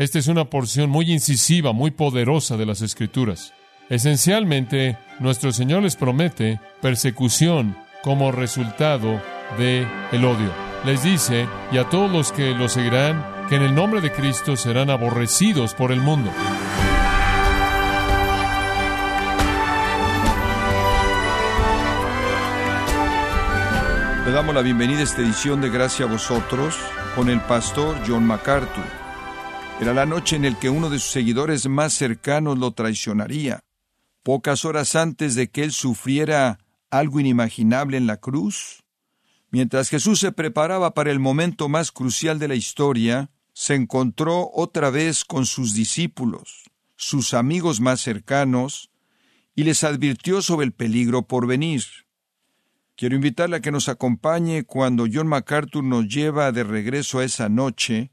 Esta es una porción muy incisiva, muy poderosa de las Escrituras. Esencialmente, nuestro Señor les promete persecución como resultado de el odio. Les dice, y a todos los que lo seguirán, que en el nombre de Cristo serán aborrecidos por el mundo. Le damos la bienvenida a esta edición de Gracia a vosotros con el pastor John MacArthur. Era la noche en la que uno de sus seguidores más cercanos lo traicionaría. Pocas horas antes de que él sufriera algo inimaginable en la cruz, mientras Jesús se preparaba para el momento más crucial de la historia, se encontró otra vez con sus discípulos, sus amigos más cercanos, y les advirtió sobre el peligro por venir. Quiero invitarle a que nos acompañe cuando John MacArthur nos lleva de regreso a esa noche,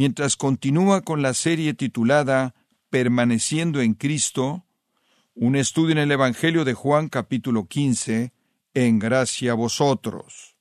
mientras continúa con la serie titulada Permaneciendo en Cristo, un estudio en el Evangelio de Juan capítulo 15, en gracia a vosotros.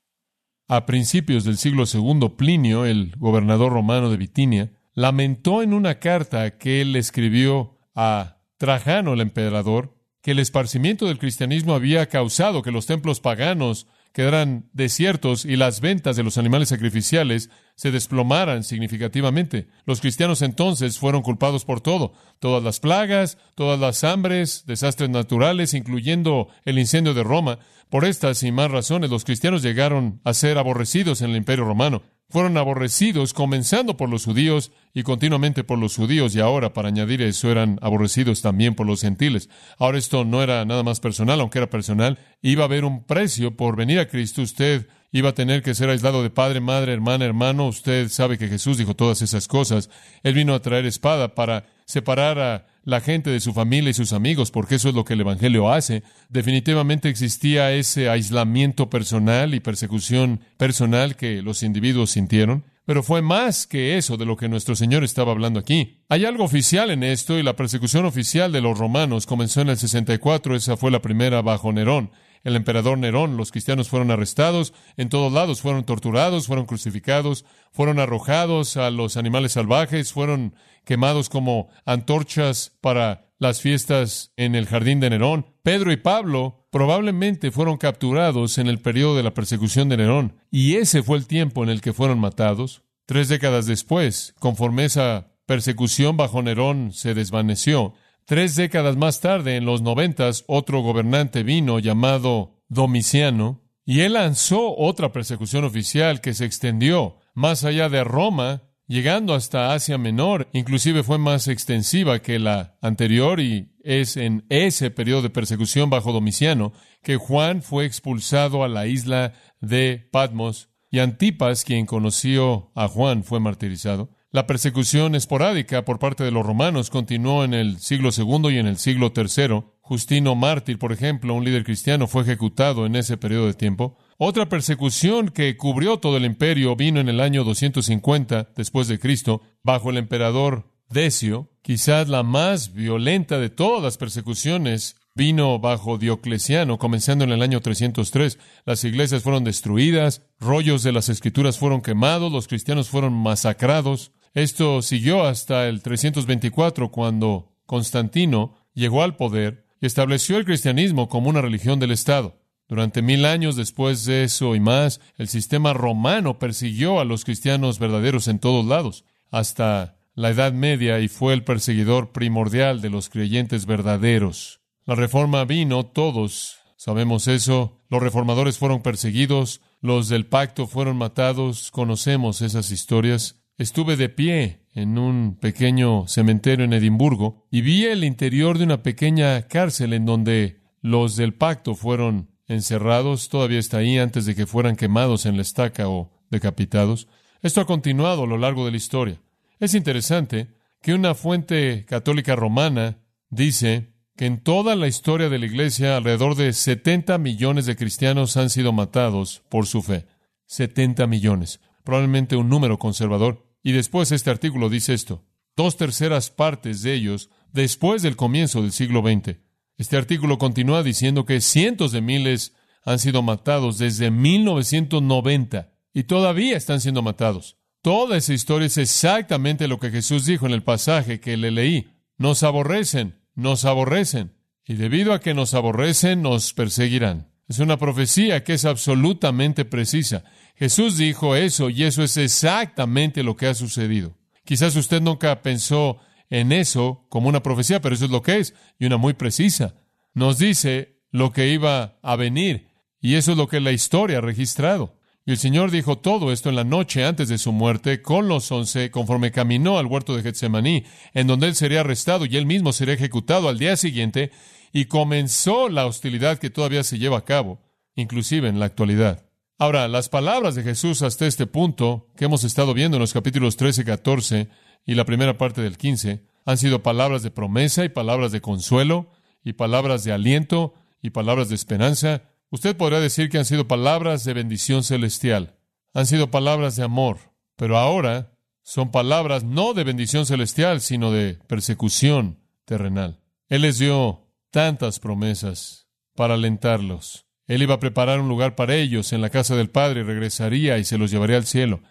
A principios del siglo II, Plinio, el gobernador romano de Bitinia, lamentó en una carta que él escribió a Trajano, el emperador, que el esparcimiento del cristianismo había causado que los templos paganos quedaran desiertos y las ventas de los animales sacrificiales se desplomaran significativamente. Los cristianos entonces fueron culpados por todo, todas las plagas, todas las hambres, desastres naturales, incluyendo el incendio de Roma. Por estas y más razones, los cristianos llegaron a ser aborrecidos en el imperio romano fueron aborrecidos comenzando por los judíos y continuamente por los judíos y ahora, para añadir eso, eran aborrecidos también por los gentiles. Ahora esto no era nada más personal, aunque era personal, iba a haber un precio por venir a Cristo. Usted iba a tener que ser aislado de padre, madre, hermana, hermano. Usted sabe que Jesús dijo todas esas cosas. Él vino a traer espada para separar a la gente de su familia y sus amigos, porque eso es lo que el Evangelio hace. Definitivamente existía ese aislamiento personal y persecución personal que los individuos sintieron, pero fue más que eso de lo que nuestro Señor estaba hablando aquí. Hay algo oficial en esto y la persecución oficial de los romanos comenzó en el 64, esa fue la primera bajo Nerón el emperador Nerón. Los cristianos fueron arrestados en todos lados, fueron torturados, fueron crucificados, fueron arrojados a los animales salvajes, fueron quemados como antorchas para las fiestas en el jardín de Nerón. Pedro y Pablo probablemente fueron capturados en el periodo de la persecución de Nerón, y ese fue el tiempo en el que fueron matados. Tres décadas después, conforme esa persecución bajo Nerón se desvaneció, Tres décadas más tarde, en los noventas, otro gobernante vino llamado Domiciano, y él lanzó otra persecución oficial que se extendió más allá de Roma, llegando hasta Asia Menor, inclusive fue más extensiva que la anterior y es en ese periodo de persecución bajo Domiciano que Juan fue expulsado a la isla de Patmos y Antipas, quien conoció a Juan, fue martirizado. La persecución esporádica por parte de los romanos continuó en el siglo II y en el siglo III. Justino Mártir, por ejemplo, un líder cristiano, fue ejecutado en ese periodo de tiempo. Otra persecución que cubrió todo el imperio vino en el año 250 después de Cristo, bajo el emperador Decio, quizás la más violenta de todas las persecuciones vino bajo Diocleciano, comenzando en el año 303. Las iglesias fueron destruidas, rollos de las escrituras fueron quemados, los cristianos fueron masacrados. Esto siguió hasta el 324, cuando Constantino llegó al poder y estableció el cristianismo como una religión del Estado. Durante mil años después de eso y más, el sistema romano persiguió a los cristianos verdaderos en todos lados, hasta la Edad Media, y fue el perseguidor primordial de los creyentes verdaderos. La reforma vino, todos sabemos eso, los reformadores fueron perseguidos, los del pacto fueron matados, conocemos esas historias, Estuve de pie en un pequeño cementerio en Edimburgo y vi el interior de una pequeña cárcel en donde los del pacto fueron encerrados, todavía está ahí antes de que fueran quemados en la estaca o decapitados. Esto ha continuado a lo largo de la historia. Es interesante que una fuente católica romana dice que en toda la historia de la Iglesia alrededor de 70 millones de cristianos han sido matados por su fe. 70 millones. Probablemente un número conservador. Y después este artículo dice esto, dos terceras partes de ellos después del comienzo del siglo XX. Este artículo continúa diciendo que cientos de miles han sido matados desde 1990 y todavía están siendo matados. Toda esa historia es exactamente lo que Jesús dijo en el pasaje que le leí. Nos aborrecen, nos aborrecen. Y debido a que nos aborrecen, nos perseguirán. Es una profecía que es absolutamente precisa. Jesús dijo eso y eso es exactamente lo que ha sucedido. Quizás usted nunca pensó en eso como una profecía, pero eso es lo que es y una muy precisa. Nos dice lo que iba a venir y eso es lo que la historia ha registrado. Y el Señor dijo todo esto en la noche antes de su muerte con los once, conforme caminó al huerto de Getsemaní, en donde él sería arrestado y él mismo sería ejecutado al día siguiente, y comenzó la hostilidad que todavía se lleva a cabo, inclusive en la actualidad. Ahora, las palabras de Jesús hasta este punto, que hemos estado viendo en los capítulos 13 y 14 y la primera parte del 15, han sido palabras de promesa y palabras de consuelo y palabras de aliento y palabras de esperanza Usted podrá decir que han sido palabras de bendición celestial, han sido palabras de amor, pero ahora son palabras no de bendición celestial, sino de persecución terrenal. Él les dio tantas promesas para alentarlos. Él iba a preparar un lugar para ellos en la casa del Padre, regresaría y se los llevaría al cielo.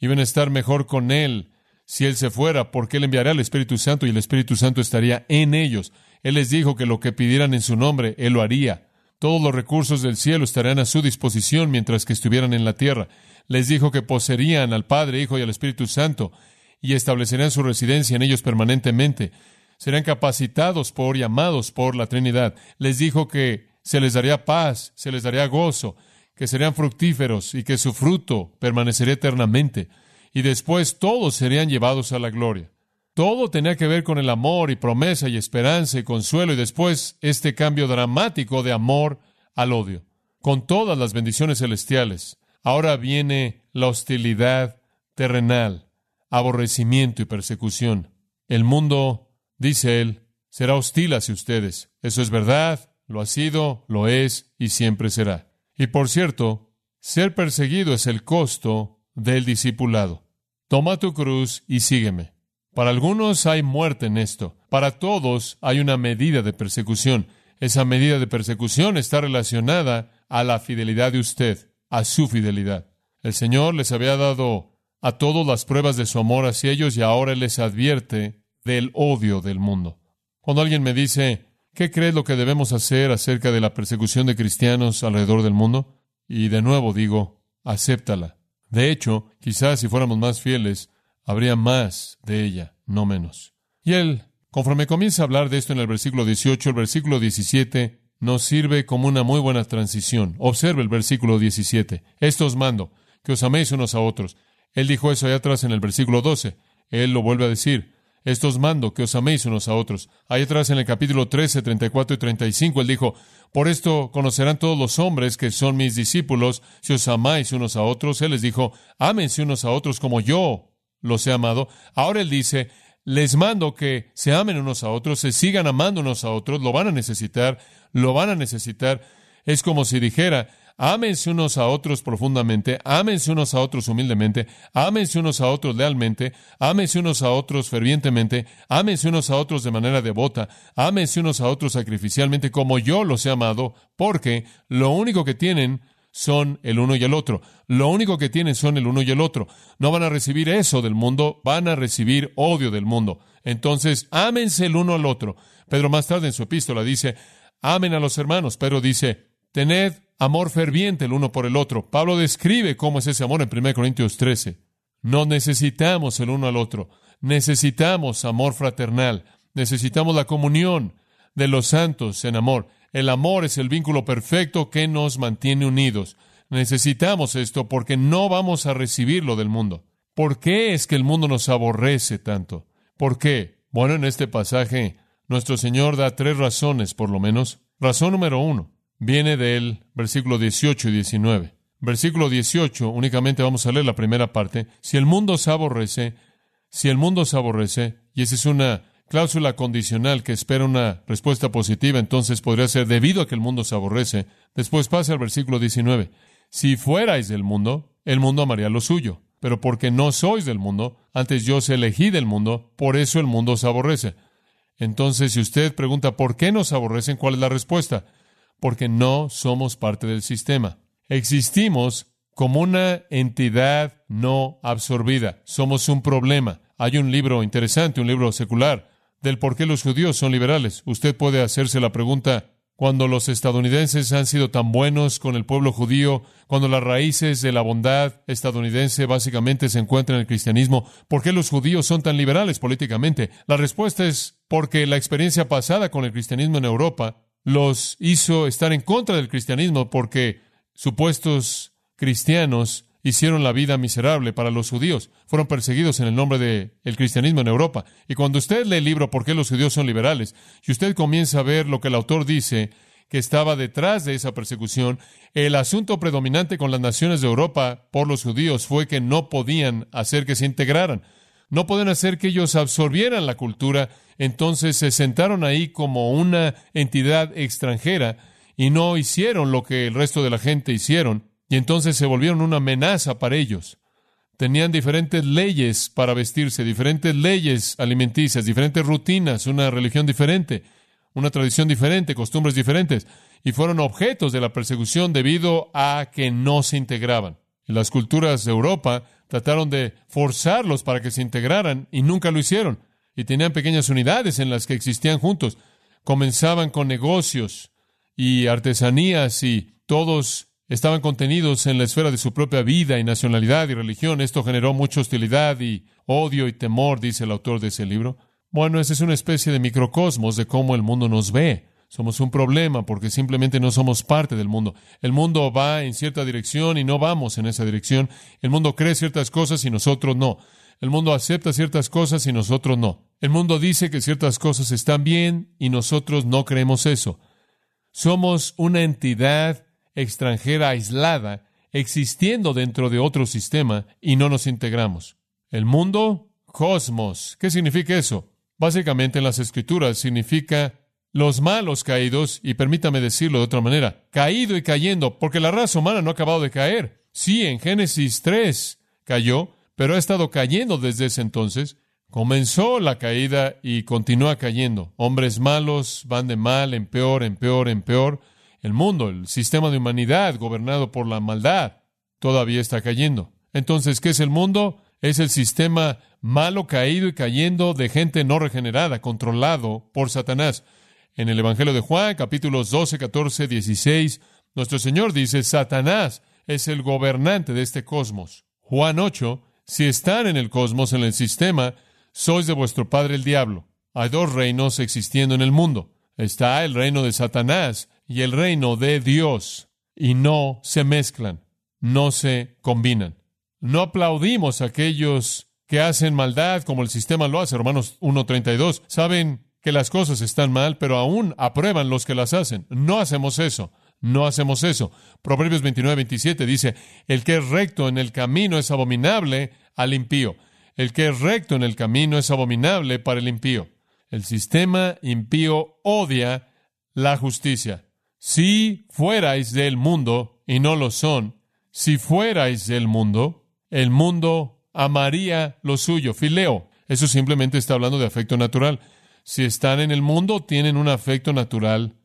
Iban a estar mejor con Él si Él se fuera, porque Él enviaría al Espíritu Santo y el Espíritu Santo estaría en ellos. Él les dijo que lo que pidieran en su nombre, Él lo haría. Todos los recursos del cielo estarán a su disposición mientras que estuvieran en la tierra. Les dijo que poseerían al Padre, Hijo y al Espíritu Santo y establecerían su residencia en ellos permanentemente. Serán capacitados por y amados por la Trinidad. Les dijo que se les daría paz, se les daría gozo, que serían fructíferos y que su fruto permanecería eternamente. Y después todos serían llevados a la gloria. Todo tenía que ver con el amor y promesa y esperanza y consuelo y después este cambio dramático de amor al odio, con todas las bendiciones celestiales. Ahora viene la hostilidad terrenal, aborrecimiento y persecución. El mundo, dice él, será hostil hacia ustedes. Eso es verdad, lo ha sido, lo es y siempre será. Y por cierto, ser perseguido es el costo del discipulado. Toma tu cruz y sígueme. Para algunos hay muerte en esto. Para todos hay una medida de persecución. Esa medida de persecución está relacionada a la fidelidad de usted, a su fidelidad. El Señor les había dado a todos las pruebas de su amor hacia ellos y ahora les advierte del odio del mundo. Cuando alguien me dice, ¿qué crees lo que debemos hacer acerca de la persecución de cristianos alrededor del mundo? Y de nuevo digo, acéptala. De hecho, quizás si fuéramos más fieles, habría más de ella, no menos. Y él, conforme comienza a hablar de esto en el versículo 18, el versículo 17 nos sirve como una muy buena transición. Observe el versículo 17. Esto os mando, que os améis unos a otros. Él dijo eso allá atrás en el versículo 12. Él lo vuelve a decir. Esto os mando, que os améis unos a otros. Allá atrás en el capítulo 13, 34 y 35, él dijo, por esto conocerán todos los hombres que son mis discípulos, si os amáis unos a otros. Él les dijo, ámense unos a otros como yo los he amado. Ahora Él dice, les mando que se amen unos a otros, se sigan amando unos a otros, lo van a necesitar, lo van a necesitar. Es como si dijera, ámense unos a otros profundamente, ámense unos a otros humildemente, ámense unos a otros lealmente, ámense unos a otros fervientemente, ámense unos a otros de manera devota, ámense unos a otros sacrificialmente como yo los he amado, porque lo único que tienen son el uno y el otro. Lo único que tienen son el uno y el otro. No van a recibir eso del mundo, van a recibir odio del mundo. Entonces, ámense el uno al otro. Pedro más tarde en su epístola dice, amen a los hermanos. Pedro dice, tened amor ferviente el uno por el otro. Pablo describe cómo es ese amor en 1 Corintios 13. No necesitamos el uno al otro. Necesitamos amor fraternal. Necesitamos la comunión de los santos en amor. El amor es el vínculo perfecto que nos mantiene unidos. Necesitamos esto porque no vamos a recibirlo del mundo. ¿Por qué es que el mundo nos aborrece tanto? ¿Por qué? Bueno, en este pasaje nuestro Señor da tres razones, por lo menos. Razón número uno viene del versículo 18 y 19. Versículo 18, únicamente vamos a leer la primera parte. Si el mundo se aborrece, si el mundo se aborrece, y esa es una cláusula condicional que espera una respuesta positiva, entonces podría ser debido a que el mundo se aborrece. Después pasa al versículo 19. Si fuerais del mundo, el mundo amaría lo suyo. Pero porque no sois del mundo, antes yo os elegí del mundo, por eso el mundo se aborrece. Entonces, si usted pregunta por qué nos aborrecen, ¿cuál es la respuesta? Porque no somos parte del sistema. Existimos como una entidad no absorbida. Somos un problema. Hay un libro interesante, un libro secular, del por qué los judíos son liberales. Usted puede hacerse la pregunta, cuando los estadounidenses han sido tan buenos con el pueblo judío, cuando las raíces de la bondad estadounidense básicamente se encuentran en el cristianismo, ¿por qué los judíos son tan liberales políticamente? La respuesta es porque la experiencia pasada con el cristianismo en Europa los hizo estar en contra del cristianismo porque supuestos cristianos hicieron la vida miserable para los judíos. Fueron perseguidos en el nombre del cristianismo en Europa. Y cuando usted lee el libro ¿Por qué los judíos son liberales? y usted comienza a ver lo que el autor dice que estaba detrás de esa persecución, el asunto predominante con las naciones de Europa por los judíos fue que no podían hacer que se integraran. No podían hacer que ellos absorbieran la cultura, entonces se sentaron ahí como una entidad extranjera y no hicieron lo que el resto de la gente hicieron y entonces se volvieron una amenaza para ellos. Tenían diferentes leyes para vestirse, diferentes leyes alimenticias, diferentes rutinas, una religión diferente, una tradición diferente, costumbres diferentes, y fueron objetos de la persecución debido a que no se integraban. Las culturas de Europa trataron de forzarlos para que se integraran y nunca lo hicieron. Y tenían pequeñas unidades en las que existían juntos. Comenzaban con negocios y artesanías y todos estaban contenidos en la esfera de su propia vida y nacionalidad y religión. Esto generó mucha hostilidad y odio y temor, dice el autor de ese libro. Bueno, esa es una especie de microcosmos de cómo el mundo nos ve. Somos un problema porque simplemente no somos parte del mundo. El mundo va en cierta dirección y no vamos en esa dirección. El mundo cree ciertas cosas y nosotros no. El mundo acepta ciertas cosas y nosotros no. El mundo dice que ciertas cosas están bien y nosotros no creemos eso. Somos una entidad extranjera aislada, existiendo dentro de otro sistema y no nos integramos. El mundo, cosmos. ¿Qué significa eso? Básicamente en las escrituras significa los malos caídos, y permítame decirlo de otra manera, caído y cayendo, porque la raza humana no ha acabado de caer. Sí, en Génesis 3 cayó, pero ha estado cayendo desde ese entonces. Comenzó la caída y continúa cayendo. Hombres malos van de mal en peor, en peor, en peor. El mundo, el sistema de humanidad gobernado por la maldad, todavía está cayendo. Entonces, ¿qué es el mundo? Es el sistema malo, caído y cayendo de gente no regenerada, controlado por Satanás. En el Evangelio de Juan, capítulos 12, 14, 16, nuestro Señor dice, Satanás es el gobernante de este cosmos. Juan 8, si están en el cosmos, en el sistema, sois de vuestro padre el diablo. Hay dos reinos existiendo en el mundo. Está el reino de Satanás y el reino de Dios y no se mezclan, no se combinan. No aplaudimos a aquellos que hacen maldad como el sistema lo hace. Romanos 1.32. Saben que las cosas están mal, pero aún aprueban los que las hacen. No hacemos eso. No hacemos eso. Proverbios 29.27 dice, el que es recto en el camino es abominable al impío. El que es recto en el camino es abominable para el impío. El sistema impío odia la justicia. Si fuerais del mundo, y no lo son, si fuerais del mundo, el mundo amaría lo suyo, fileo. Eso simplemente está hablando de afecto natural. Si están en el mundo, tienen un afecto natural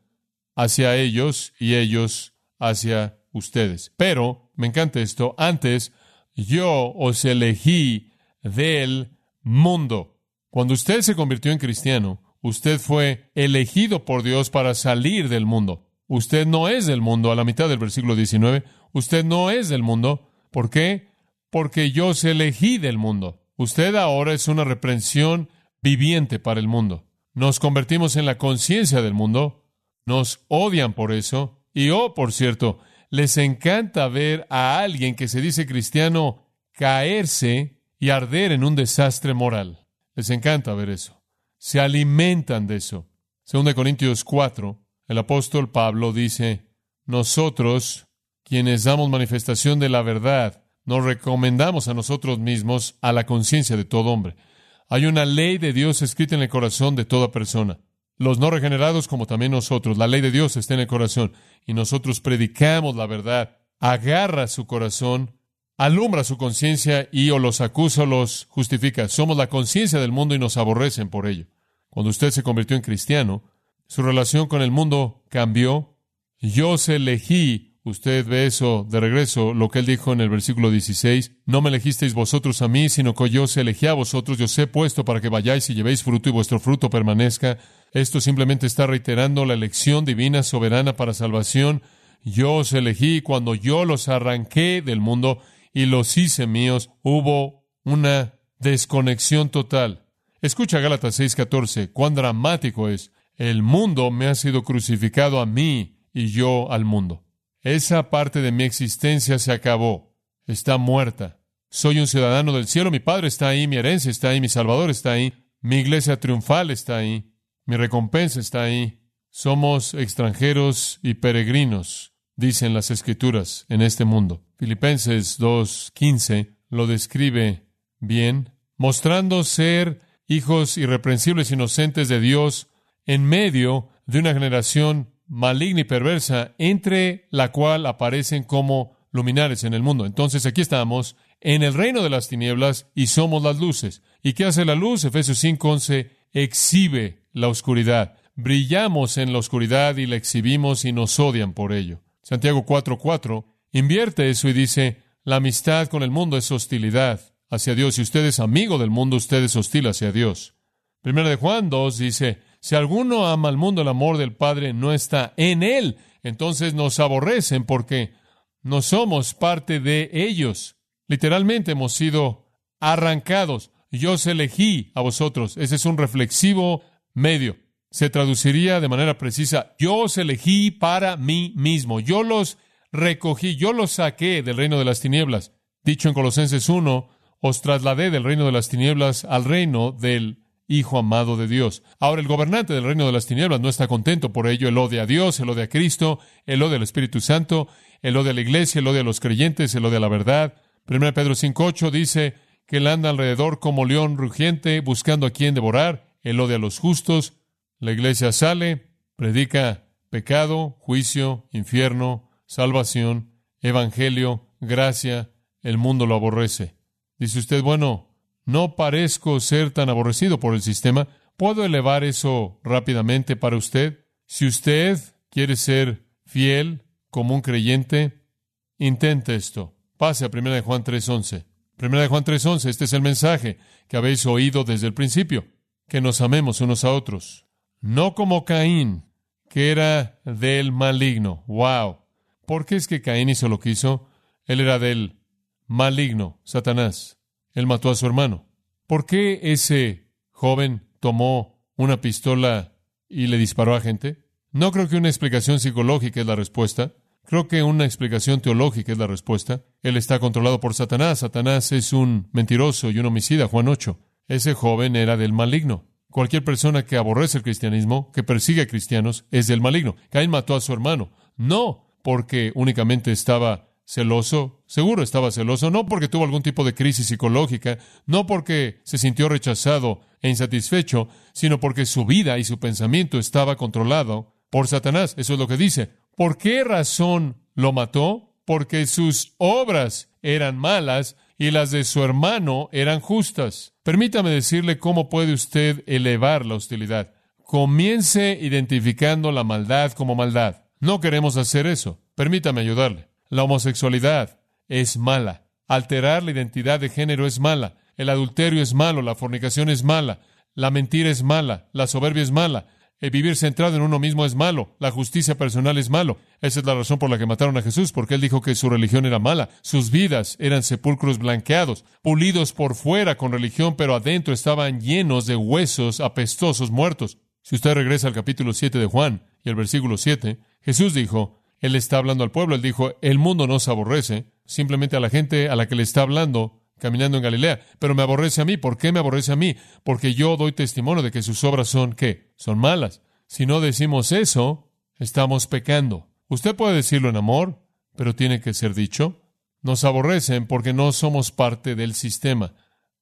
hacia ellos y ellos hacia ustedes. Pero, me encanta esto, antes yo os elegí del mundo. Cuando usted se convirtió en cristiano, usted fue elegido por Dios para salir del mundo. Usted no es del mundo, a la mitad del versículo 19. Usted no es del mundo. ¿Por qué? Porque yo os elegí del mundo. Usted ahora es una reprensión viviente para el mundo. Nos convertimos en la conciencia del mundo. Nos odian por eso. Y oh, por cierto, les encanta ver a alguien que se dice cristiano caerse y arder en un desastre moral. Les encanta ver eso. Se alimentan de eso. Según de Corintios 4, el apóstol Pablo dice, nosotros, quienes damos manifestación de la verdad, nos recomendamos a nosotros mismos a la conciencia de todo hombre. Hay una ley de Dios escrita en el corazón de toda persona. Los no regenerados como también nosotros, la ley de Dios está en el corazón y nosotros predicamos la verdad. Agarra su corazón, alumbra su conciencia y o los acusa o los justifica. Somos la conciencia del mundo y nos aborrecen por ello. Cuando usted se convirtió en cristiano, su relación con el mundo cambió. Yo os elegí, Usted ve eso de regreso, lo que él dijo en el versículo 16, no me elegisteis vosotros a mí, sino que yo os elegí a vosotros, yo os he puesto para que vayáis y llevéis fruto y vuestro fruto permanezca. Esto simplemente está reiterando la elección divina soberana para salvación. Yo os elegí cuando yo los arranqué del mundo y los hice míos. Hubo una desconexión total. Escucha Gálatas 6:14, cuán dramático es. El mundo me ha sido crucificado a mí y yo al mundo. Esa parte de mi existencia se acabó. Está muerta. Soy un ciudadano del cielo. Mi Padre está ahí, mi herencia está ahí, mi Salvador está ahí, mi iglesia triunfal está ahí, mi recompensa está ahí. Somos extranjeros y peregrinos, dicen las Escrituras, en este mundo. Filipenses 2.15 lo describe bien, mostrando ser hijos irreprensibles, inocentes de Dios, en medio de una generación maligna y perversa, entre la cual aparecen como luminares en el mundo. Entonces aquí estamos en el reino de las tinieblas y somos las luces. ¿Y qué hace la luz? Efesios 5:11 exhibe la oscuridad. Brillamos en la oscuridad y la exhibimos y nos odian por ello. Santiago 4:4 invierte eso y dice, la amistad con el mundo es hostilidad hacia Dios. Si usted es amigo del mundo, usted es hostil hacia Dios. Primera de Juan 2 dice, si alguno ama al mundo, el amor del Padre no está en él. Entonces nos aborrecen porque no somos parte de ellos. Literalmente hemos sido arrancados. Yo os elegí a vosotros. Ese es un reflexivo medio. Se traduciría de manera precisa, yo os elegí para mí mismo. Yo los recogí, yo los saqué del reino de las tinieblas. Dicho en Colosenses 1, os trasladé del reino de las tinieblas al reino del Hijo amado de Dios. Ahora el gobernante del reino de las tinieblas no está contento por ello. Él odia a Dios, él odia a Cristo, él odia al Espíritu Santo, él odia a la iglesia, él odia a los creyentes, él odia a la verdad. 1 Pedro 5.8 dice que él anda alrededor como león rugiente buscando a quien devorar. Él odia a los justos. La iglesia sale, predica pecado, juicio, infierno, salvación, evangelio, gracia. El mundo lo aborrece. Dice usted, bueno, no parezco ser tan aborrecido por el sistema. ¿Puedo elevar eso rápidamente para usted? Si usted quiere ser fiel como un creyente, intente esto. Pase a 1 de Juan 3.11. 1 de Juan 3.11, este es el mensaje que habéis oído desde el principio, que nos amemos unos a otros. No como Caín, que era del maligno. ¡Wow! ¿Por qué es que Caín hizo lo que hizo? Él era del maligno, Satanás. Él mató a su hermano. ¿Por qué ese joven tomó una pistola y le disparó a gente? No creo que una explicación psicológica es la respuesta. Creo que una explicación teológica es la respuesta. Él está controlado por Satanás. Satanás es un mentiroso y un homicida. Juan 8. Ese joven era del maligno. Cualquier persona que aborrece el cristianismo, que persigue a cristianos, es del maligno. Caín mató a su hermano. No porque únicamente estaba celoso, seguro estaba celoso, no porque tuvo algún tipo de crisis psicológica, no porque se sintió rechazado e insatisfecho, sino porque su vida y su pensamiento estaba controlado por Satanás. Eso es lo que dice. ¿Por qué razón lo mató? Porque sus obras eran malas y las de su hermano eran justas. Permítame decirle cómo puede usted elevar la hostilidad. Comience identificando la maldad como maldad. No queremos hacer eso. Permítame ayudarle. La homosexualidad es mala. Alterar la identidad de género es mala. El adulterio es malo. La fornicación es mala. La mentira es mala. La soberbia es mala. El vivir centrado en uno mismo es malo. La justicia personal es malo. Esa es la razón por la que mataron a Jesús, porque él dijo que su religión era mala. Sus vidas eran sepulcros blanqueados, pulidos por fuera con religión, pero adentro estaban llenos de huesos apestosos muertos. Si usted regresa al capítulo 7 de Juan y al versículo 7, Jesús dijo, él está hablando al pueblo. Él dijo, el mundo no se aborrece, simplemente a la gente a la que le está hablando caminando en Galilea. Pero me aborrece a mí. ¿Por qué me aborrece a mí? Porque yo doy testimonio de que sus obras son, ¿qué? Son malas. Si no decimos eso, estamos pecando. Usted puede decirlo en amor, pero tiene que ser dicho. Nos aborrecen porque no somos parte del sistema,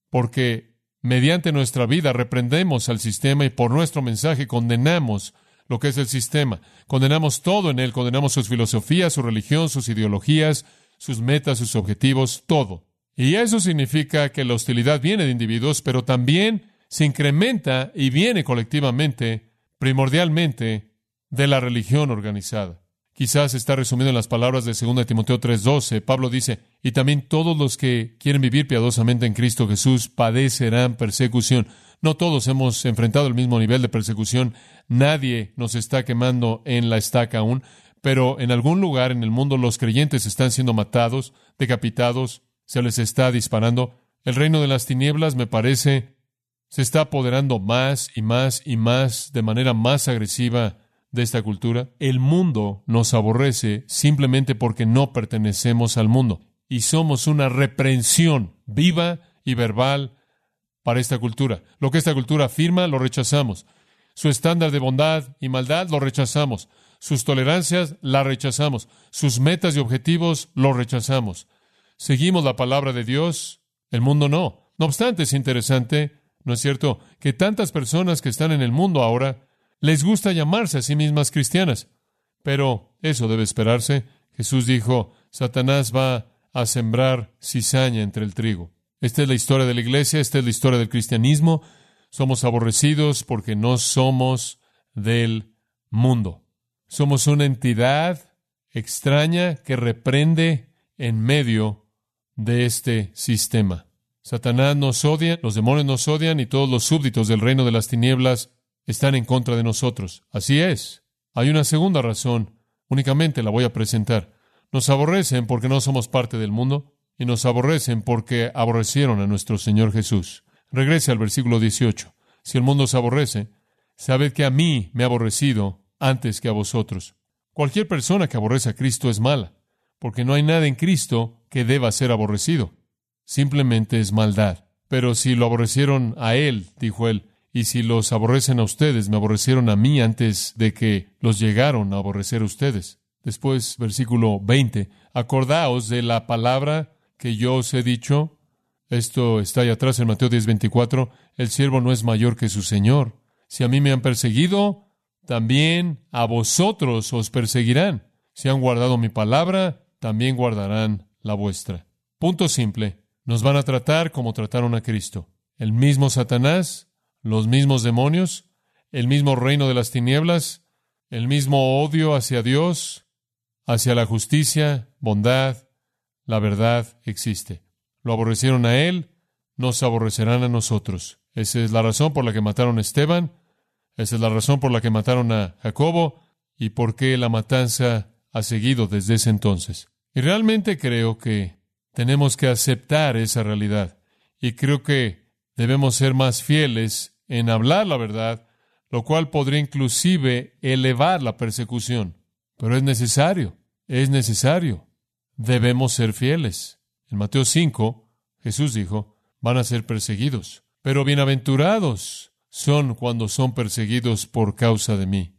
porque mediante nuestra vida reprendemos al sistema y por nuestro mensaje condenamos lo que es el sistema. Condenamos todo en él, condenamos sus filosofías, su religión, sus ideologías, sus metas, sus objetivos, todo. Y eso significa que la hostilidad viene de individuos, pero también se incrementa y viene colectivamente, primordialmente, de la religión organizada. Quizás está resumido en las palabras de 2 Timoteo 3:12. Pablo dice, y también todos los que quieren vivir piadosamente en Cristo Jesús padecerán persecución. No todos hemos enfrentado el mismo nivel de persecución. Nadie nos está quemando en la estaca aún, pero en algún lugar en el mundo los creyentes están siendo matados, decapitados, se les está disparando. El reino de las tinieblas me parece se está apoderando más y más y más de manera más agresiva de esta cultura. El mundo nos aborrece simplemente porque no pertenecemos al mundo y somos una reprensión viva y verbal para esta cultura. Lo que esta cultura afirma, lo rechazamos. Su estándar de bondad y maldad, lo rechazamos. Sus tolerancias, la rechazamos. Sus metas y objetivos, lo rechazamos. Seguimos la palabra de Dios, el mundo no. No obstante, es interesante, ¿no es cierto?, que tantas personas que están en el mundo ahora les gusta llamarse a sí mismas cristianas. Pero eso debe esperarse. Jesús dijo, Satanás va a sembrar cizaña entre el trigo. Esta es la historia de la iglesia, esta es la historia del cristianismo. Somos aborrecidos porque no somos del mundo. Somos una entidad extraña que reprende en medio de este sistema. Satanás nos odia, los demonios nos odian y todos los súbditos del reino de las tinieblas están en contra de nosotros. Así es. Hay una segunda razón, únicamente la voy a presentar. Nos aborrecen porque no somos parte del mundo y nos aborrecen porque aborrecieron a nuestro Señor Jesús. Regrese al versículo 18. Si el mundo os aborrece, sabed que a mí me ha aborrecido antes que a vosotros. Cualquier persona que aborrece a Cristo es mala, porque no hay nada en Cristo que deba ser aborrecido. Simplemente es maldad. Pero si lo aborrecieron a Él, dijo Él, y si los aborrecen a ustedes, me aborrecieron a mí antes de que los llegaron a aborrecer a ustedes. Después, versículo 20, acordaos de la palabra que yo os he dicho. Esto está ahí atrás en Mateo 10, 24. El siervo no es mayor que su Señor. Si a mí me han perseguido, también a vosotros os perseguirán. Si han guardado mi palabra, también guardarán la vuestra. Punto simple. Nos van a tratar como trataron a Cristo. El mismo Satanás los mismos demonios, el mismo reino de las tinieblas, el mismo odio hacia Dios, hacia la justicia, bondad, la verdad existe. Lo aborrecieron a Él, nos aborrecerán a nosotros. Esa es la razón por la que mataron a Esteban, esa es la razón por la que mataron a Jacobo y por qué la matanza ha seguido desde ese entonces. Y realmente creo que tenemos que aceptar esa realidad y creo que debemos ser más fieles en hablar la verdad, lo cual podría inclusive elevar la persecución. Pero es necesario, es necesario. Debemos ser fieles. En Mateo 5, Jesús dijo, van a ser perseguidos, pero bienaventurados son cuando son perseguidos por causa de mí.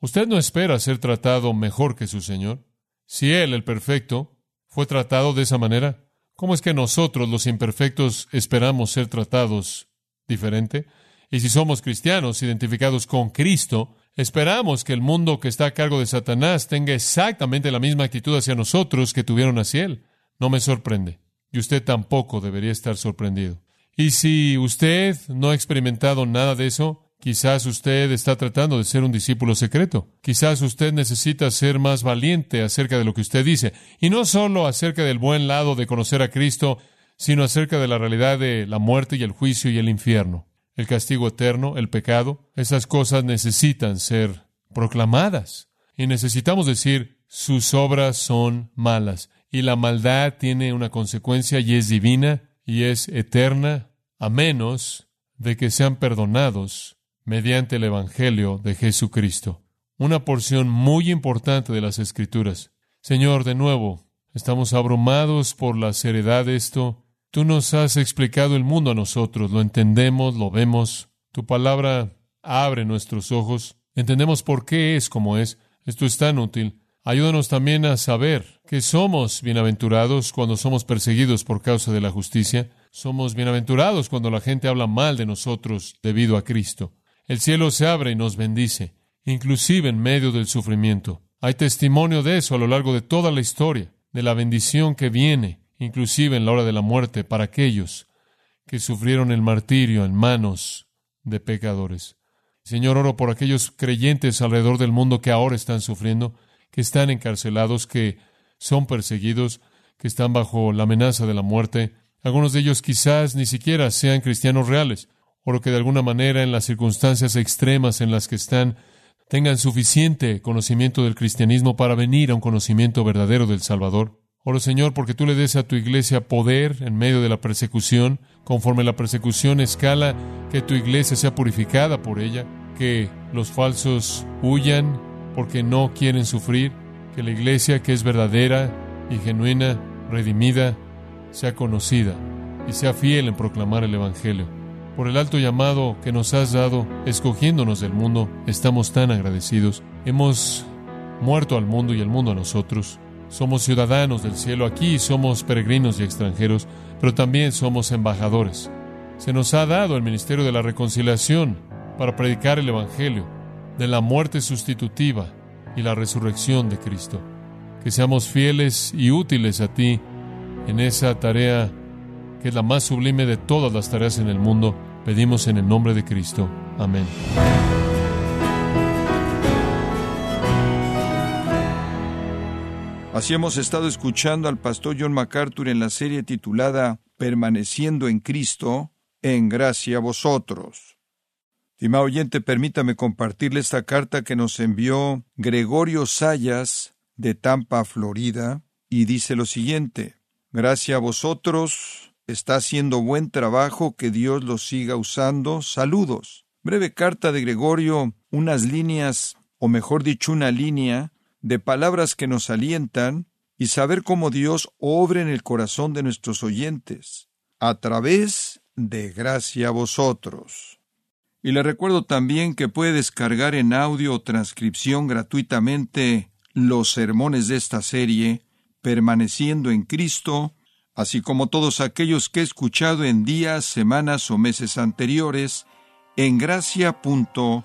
Usted no espera ser tratado mejor que su Señor. Si Él, el perfecto, fue tratado de esa manera, ¿cómo es que nosotros, los imperfectos, esperamos ser tratados diferente? Y si somos cristianos identificados con Cristo, esperamos que el mundo que está a cargo de Satanás tenga exactamente la misma actitud hacia nosotros que tuvieron hacia Él. No me sorprende. Y usted tampoco debería estar sorprendido. Y si usted no ha experimentado nada de eso, Quizás usted está tratando de ser un discípulo secreto. Quizás usted necesita ser más valiente acerca de lo que usted dice. Y no solo acerca del buen lado de conocer a Cristo, sino acerca de la realidad de la muerte y el juicio y el infierno el castigo eterno, el pecado, esas cosas necesitan ser proclamadas. Y necesitamos decir, sus obras son malas. Y la maldad tiene una consecuencia y es divina y es eterna, a menos de que sean perdonados mediante el Evangelio de Jesucristo. Una porción muy importante de las Escrituras. Señor, de nuevo, estamos abrumados por la seriedad de esto Tú nos has explicado el mundo a nosotros, lo entendemos, lo vemos. Tu palabra abre nuestros ojos, entendemos por qué es como es. Esto es tan útil. Ayúdanos también a saber que somos bienaventurados cuando somos perseguidos por causa de la justicia. Somos bienaventurados cuando la gente habla mal de nosotros debido a Cristo. El cielo se abre y nos bendice, inclusive en medio del sufrimiento. Hay testimonio de eso a lo largo de toda la historia, de la bendición que viene inclusive en la hora de la muerte, para aquellos que sufrieron el martirio en manos de pecadores. Señor, oro por aquellos creyentes alrededor del mundo que ahora están sufriendo, que están encarcelados, que son perseguidos, que están bajo la amenaza de la muerte. Algunos de ellos quizás ni siquiera sean cristianos reales, o que de alguna manera en las circunstancias extremas en las que están tengan suficiente conocimiento del cristianismo para venir a un conocimiento verdadero del Salvador. Oro Señor, porque tú le des a tu iglesia poder en medio de la persecución, conforme la persecución escala, que tu iglesia sea purificada por ella, que los falsos huyan porque no quieren sufrir, que la iglesia que es verdadera y genuina, redimida, sea conocida y sea fiel en proclamar el Evangelio. Por el alto llamado que nos has dado, escogiéndonos del mundo, estamos tan agradecidos. Hemos muerto al mundo y el mundo a nosotros. Somos ciudadanos del cielo aquí, somos peregrinos y extranjeros, pero también somos embajadores. Se nos ha dado el ministerio de la reconciliación para predicar el Evangelio, de la muerte sustitutiva y la resurrección de Cristo. Que seamos fieles y útiles a ti en esa tarea que es la más sublime de todas las tareas en el mundo. Pedimos en el nombre de Cristo. Amén. Así hemos estado escuchando al pastor John MacArthur en la serie titulada Permaneciendo en Cristo, en gracia a vosotros. Estimado oyente, permítame compartirle esta carta que nos envió Gregorio Sayas de Tampa, Florida, y dice lo siguiente: Gracias a vosotros, está haciendo buen trabajo, que Dios lo siga usando. Saludos. Breve carta de Gregorio, unas líneas, o mejor dicho, una línea de palabras que nos alientan y saber cómo Dios obra en el corazón de nuestros oyentes, a través de gracia a vosotros. Y le recuerdo también que puede descargar en audio o transcripción gratuitamente los sermones de esta serie, permaneciendo en Cristo, así como todos aquellos que he escuchado en días, semanas o meses anteriores, en gracia.org.